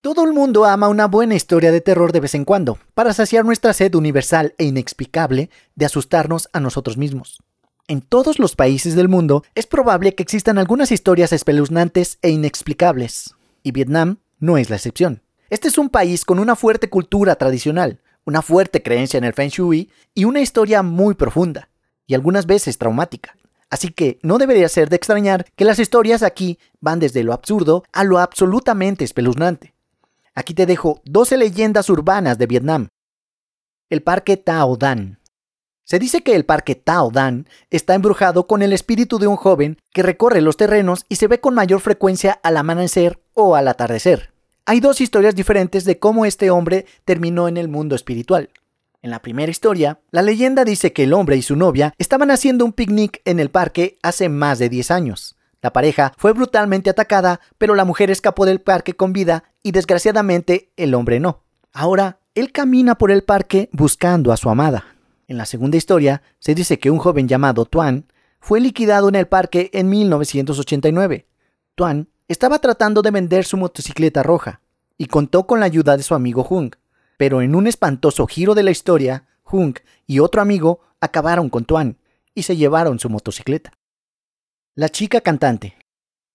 Todo el mundo ama una buena historia de terror de vez en cuando, para saciar nuestra sed universal e inexplicable de asustarnos a nosotros mismos. En todos los países del mundo es probable que existan algunas historias espeluznantes e inexplicables, y Vietnam no es la excepción. Este es un país con una fuerte cultura tradicional, una fuerte creencia en el Feng Shui y una historia muy profunda, y algunas veces traumática. Así que no debería ser de extrañar que las historias aquí van desde lo absurdo a lo absolutamente espeluznante. Aquí te dejo 12 leyendas urbanas de Vietnam. El Parque Tao Dan. Se dice que el Parque Tao Dan está embrujado con el espíritu de un joven que recorre los terrenos y se ve con mayor frecuencia al amanecer o al atardecer. Hay dos historias diferentes de cómo este hombre terminó en el mundo espiritual. En la primera historia, la leyenda dice que el hombre y su novia estaban haciendo un picnic en el parque hace más de 10 años. La pareja fue brutalmente atacada, pero la mujer escapó del parque con vida y desgraciadamente el hombre no. Ahora, él camina por el parque buscando a su amada. En la segunda historia, se dice que un joven llamado Tuan fue liquidado en el parque en 1989. Tuan estaba tratando de vender su motocicleta roja y contó con la ayuda de su amigo Hung. Pero en un espantoso giro de la historia, Hung y otro amigo acabaron con Tuan y se llevaron su motocicleta. La chica cantante.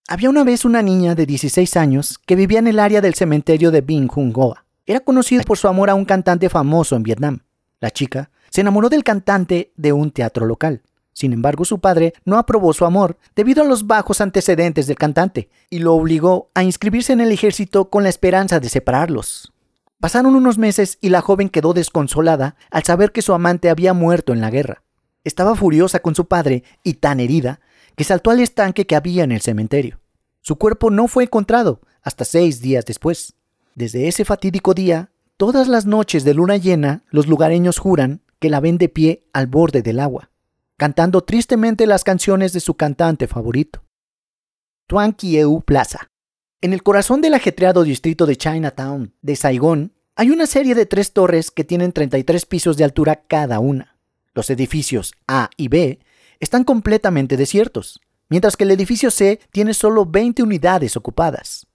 Había una vez una niña de 16 años que vivía en el área del cementerio de Binh Hoa. Era conocida por su amor a un cantante famoso en Vietnam. La chica se enamoró del cantante de un teatro local. Sin embargo, su padre no aprobó su amor debido a los bajos antecedentes del cantante y lo obligó a inscribirse en el ejército con la esperanza de separarlos. Pasaron unos meses y la joven quedó desconsolada al saber que su amante había muerto en la guerra. Estaba furiosa con su padre y tan herida que saltó al estanque que había en el cementerio. Su cuerpo no fue encontrado hasta seis días después. Desde ese fatídico día, todas las noches de luna llena, los lugareños juran que la ven de pie al borde del agua, cantando tristemente las canciones de su cantante favorito. Tuan Kieu Plaza. En el corazón del ajetreado distrito de Chinatown, de Saigón, hay una serie de tres torres que tienen 33 pisos de altura cada una. Los edificios A y B están completamente desiertos, mientras que el edificio C tiene solo 20 unidades ocupadas.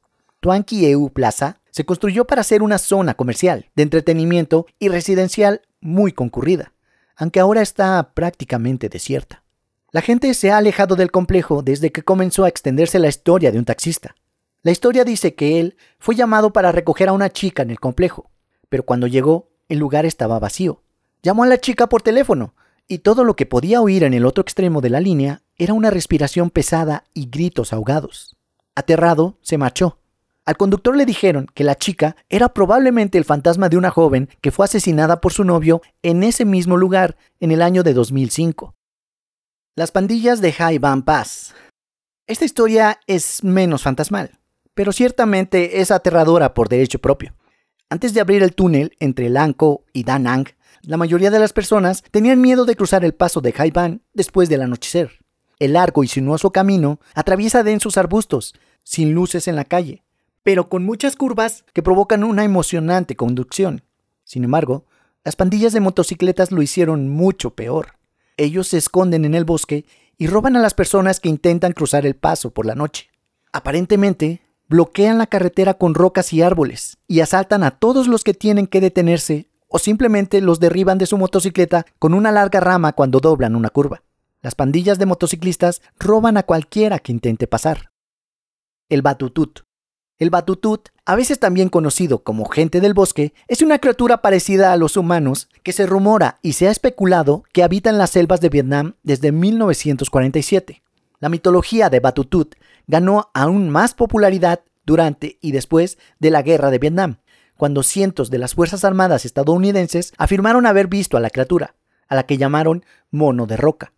Tuanqui EU Plaza se construyó para ser una zona comercial, de entretenimiento y residencial muy concurrida, aunque ahora está prácticamente desierta. La gente se ha alejado del complejo desde que comenzó a extenderse la historia de un taxista. La historia dice que él fue llamado para recoger a una chica en el complejo, pero cuando llegó, el lugar estaba vacío. Llamó a la chica por teléfono, y todo lo que podía oír en el otro extremo de la línea era una respiración pesada y gritos ahogados. Aterrado, se marchó. Al conductor le dijeron que la chica era probablemente el fantasma de una joven que fue asesinada por su novio en ese mismo lugar en el año de 2005. Las pandillas de Hai Van Pass. Esta historia es menos fantasmal, pero ciertamente es aterradora por derecho propio. Antes de abrir el túnel entre Lanco y Da Nang, la mayoría de las personas tenían miedo de cruzar el paso de Haiban después del anochecer. El largo y sinuoso camino atraviesa densos arbustos, sin luces en la calle, pero con muchas curvas que provocan una emocionante conducción. Sin embargo, las pandillas de motocicletas lo hicieron mucho peor. Ellos se esconden en el bosque y roban a las personas que intentan cruzar el paso por la noche. Aparentemente, bloquean la carretera con rocas y árboles y asaltan a todos los que tienen que detenerse o simplemente los derriban de su motocicleta con una larga rama cuando doblan una curva. Las pandillas de motociclistas roban a cualquiera que intente pasar. El batutut. El batutut, a veces también conocido como gente del bosque, es una criatura parecida a los humanos que se rumora y se ha especulado que habita en las selvas de Vietnam desde 1947. La mitología de Batutut ganó aún más popularidad durante y después de la Guerra de Vietnam, cuando cientos de las Fuerzas Armadas estadounidenses afirmaron haber visto a la criatura, a la que llamaron mono de roca.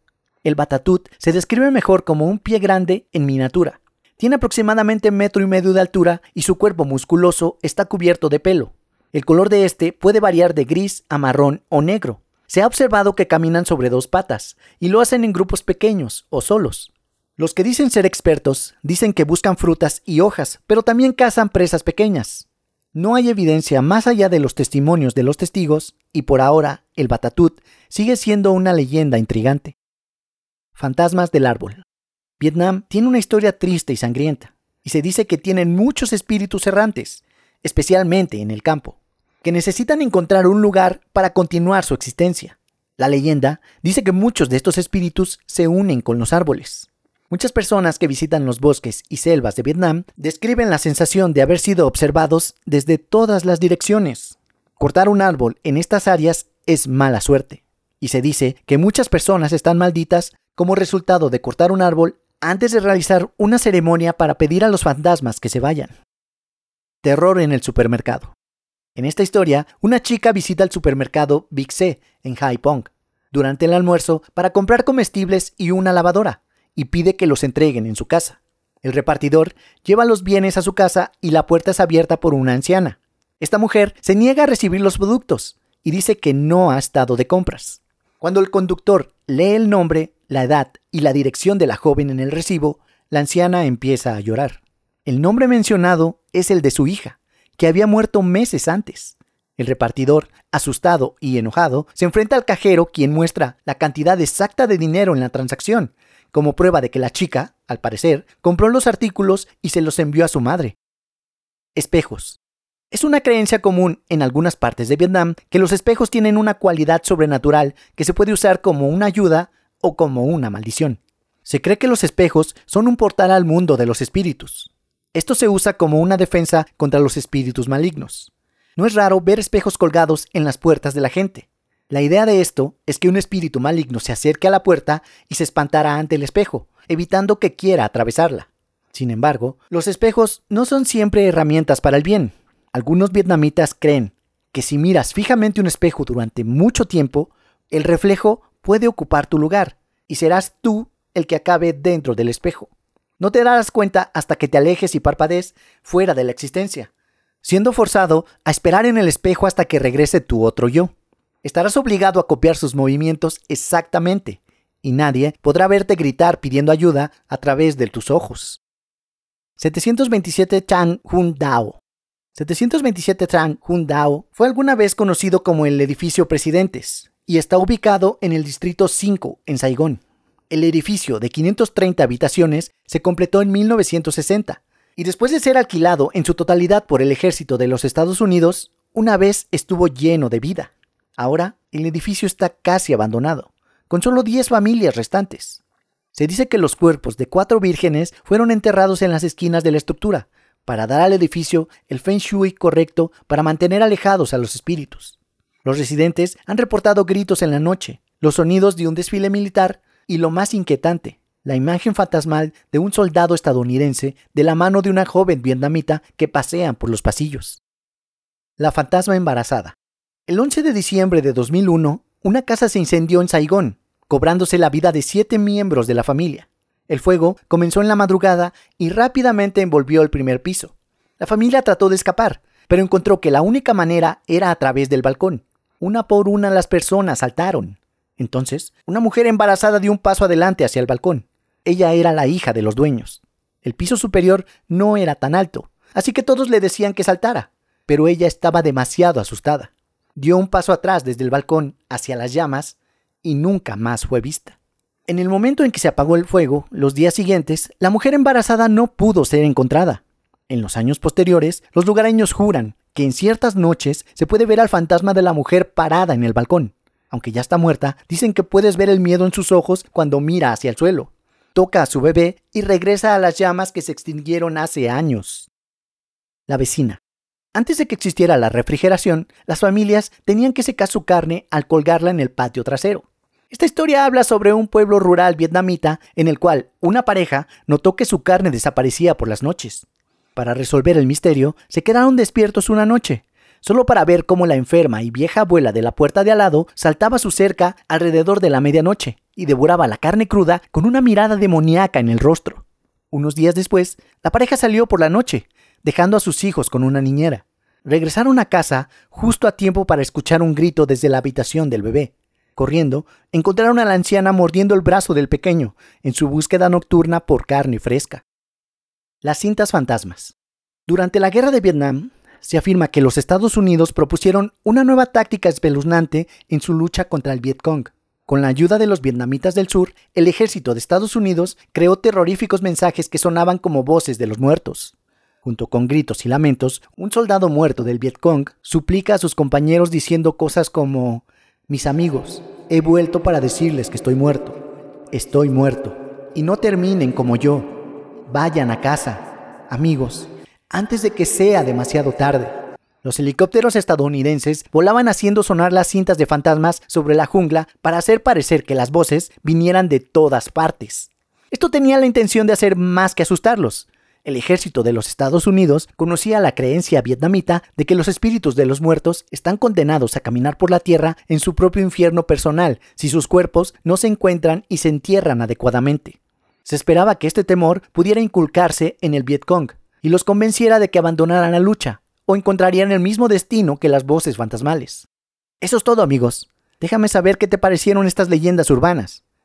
El batatut se describe mejor como un pie grande en miniatura. Tiene aproximadamente metro y medio de altura y su cuerpo musculoso está cubierto de pelo. El color de este puede variar de gris a marrón o negro. Se ha observado que caminan sobre dos patas y lo hacen en grupos pequeños o solos. Los que dicen ser expertos dicen que buscan frutas y hojas, pero también cazan presas pequeñas. No hay evidencia más allá de los testimonios de los testigos y por ahora el Batatut sigue siendo una leyenda intrigante. Fantasmas del árbol. Vietnam tiene una historia triste y sangrienta, y se dice que tienen muchos espíritus errantes. especialmente en el campo, que necesitan encontrar un lugar para continuar su existencia. La leyenda dice que muchos de estos espíritus se unen con los árboles. Muchas personas que visitan los bosques y selvas de Vietnam describen la sensación de haber sido observados desde todas las direcciones. Cortar un árbol en estas áreas es mala suerte, y se dice que muchas personas están malditas como resultado de cortar un árbol antes de realizar una ceremonia para pedir a los fantasmas que se vayan. Terror en el supermercado. En esta historia, una chica visita el supermercado Big C en Hai Pong durante el almuerzo para comprar comestibles y una lavadora y pide que los entreguen en su casa. El repartidor lleva los bienes a su casa y la puerta es abierta por una anciana. Esta mujer se niega a recibir los productos y dice que no ha estado de compras. Cuando el conductor lee el nombre, la edad y la dirección de la joven en el recibo, la anciana empieza a llorar. El nombre mencionado es el de su hija, que había muerto meses antes. El repartidor, asustado y enojado, se enfrenta al cajero quien muestra la cantidad exacta de dinero en la transacción, como prueba de que la chica, al parecer, compró los artículos y se los envió a su madre. Espejos. Es una creencia común en algunas partes de Vietnam que los espejos tienen una cualidad sobrenatural que se puede usar como una ayuda o como una maldición. Se cree que los espejos son un portal al mundo de los espíritus. Esto se usa como una defensa contra los espíritus malignos. No es raro ver espejos colgados en las puertas de la gente. La idea de esto es que un espíritu maligno se acerque a la puerta y se espantará ante el espejo, evitando que quiera atravesarla. Sin embargo, los espejos no son siempre herramientas para el bien. Algunos vietnamitas creen que si miras fijamente un espejo durante mucho tiempo, el reflejo puede ocupar tu lugar y serás tú el que acabe dentro del espejo. No te darás cuenta hasta que te alejes y parpadees fuera de la existencia, siendo forzado a esperar en el espejo hasta que regrese tu otro yo. Estarás obligado a copiar sus movimientos exactamente, y nadie podrá verte gritar pidiendo ayuda a través de tus ojos. 727 Chang Hun Dao 727 Chang Hun Dao fue alguna vez conocido como el edificio Presidentes y está ubicado en el distrito 5 en Saigón. El edificio de 530 habitaciones se completó en 1960 y después de ser alquilado en su totalidad por el ejército de los Estados Unidos, una vez estuvo lleno de vida. Ahora el edificio está casi abandonado, con solo 10 familias restantes. Se dice que los cuerpos de cuatro vírgenes fueron enterrados en las esquinas de la estructura, para dar al edificio el feng shui correcto para mantener alejados a los espíritus. Los residentes han reportado gritos en la noche, los sonidos de un desfile militar y lo más inquietante, la imagen fantasmal de un soldado estadounidense de la mano de una joven vietnamita que pasean por los pasillos. La fantasma embarazada. El 11 de diciembre de 2001, una casa se incendió en Saigón, cobrándose la vida de siete miembros de la familia. El fuego comenzó en la madrugada y rápidamente envolvió el primer piso. La familia trató de escapar, pero encontró que la única manera era a través del balcón. Una por una las personas saltaron. Entonces, una mujer embarazada dio un paso adelante hacia el balcón. Ella era la hija de los dueños. El piso superior no era tan alto, así que todos le decían que saltara, pero ella estaba demasiado asustada dio un paso atrás desde el balcón hacia las llamas y nunca más fue vista. En el momento en que se apagó el fuego, los días siguientes, la mujer embarazada no pudo ser encontrada. En los años posteriores, los lugareños juran que en ciertas noches se puede ver al fantasma de la mujer parada en el balcón. Aunque ya está muerta, dicen que puedes ver el miedo en sus ojos cuando mira hacia el suelo. Toca a su bebé y regresa a las llamas que se extinguieron hace años. La vecina. Antes de que existiera la refrigeración, las familias tenían que secar su carne al colgarla en el patio trasero. Esta historia habla sobre un pueblo rural vietnamita en el cual una pareja notó que su carne desaparecía por las noches. Para resolver el misterio, se quedaron despiertos una noche, solo para ver cómo la enferma y vieja abuela de la puerta de al lado saltaba su cerca alrededor de la medianoche y devoraba la carne cruda con una mirada demoníaca en el rostro. Unos días después, la pareja salió por la noche, dejando a sus hijos con una niñera. Regresaron a casa justo a tiempo para escuchar un grito desde la habitación del bebé. Corriendo, encontraron a la anciana mordiendo el brazo del pequeño en su búsqueda nocturna por carne fresca. Las cintas fantasmas. Durante la guerra de Vietnam, se afirma que los Estados Unidos propusieron una nueva táctica espeluznante en su lucha contra el Vietcong. Con la ayuda de los vietnamitas del sur, el ejército de Estados Unidos creó terroríficos mensajes que sonaban como voces de los muertos. Junto con gritos y lamentos, un soldado muerto del Vietcong suplica a sus compañeros diciendo cosas como, mis amigos, he vuelto para decirles que estoy muerto, estoy muerto, y no terminen como yo, vayan a casa, amigos, antes de que sea demasiado tarde. Los helicópteros estadounidenses volaban haciendo sonar las cintas de fantasmas sobre la jungla para hacer parecer que las voces vinieran de todas partes. Esto tenía la intención de hacer más que asustarlos, el ejército de los Estados Unidos conocía la creencia vietnamita de que los espíritus de los muertos están condenados a caminar por la tierra en su propio infierno personal si sus cuerpos no se encuentran y se entierran adecuadamente. Se esperaba que este temor pudiera inculcarse en el Vietcong y los convenciera de que abandonaran la lucha o encontrarían el mismo destino que las voces fantasmales. Eso es todo amigos. Déjame saber qué te parecieron estas leyendas urbanas.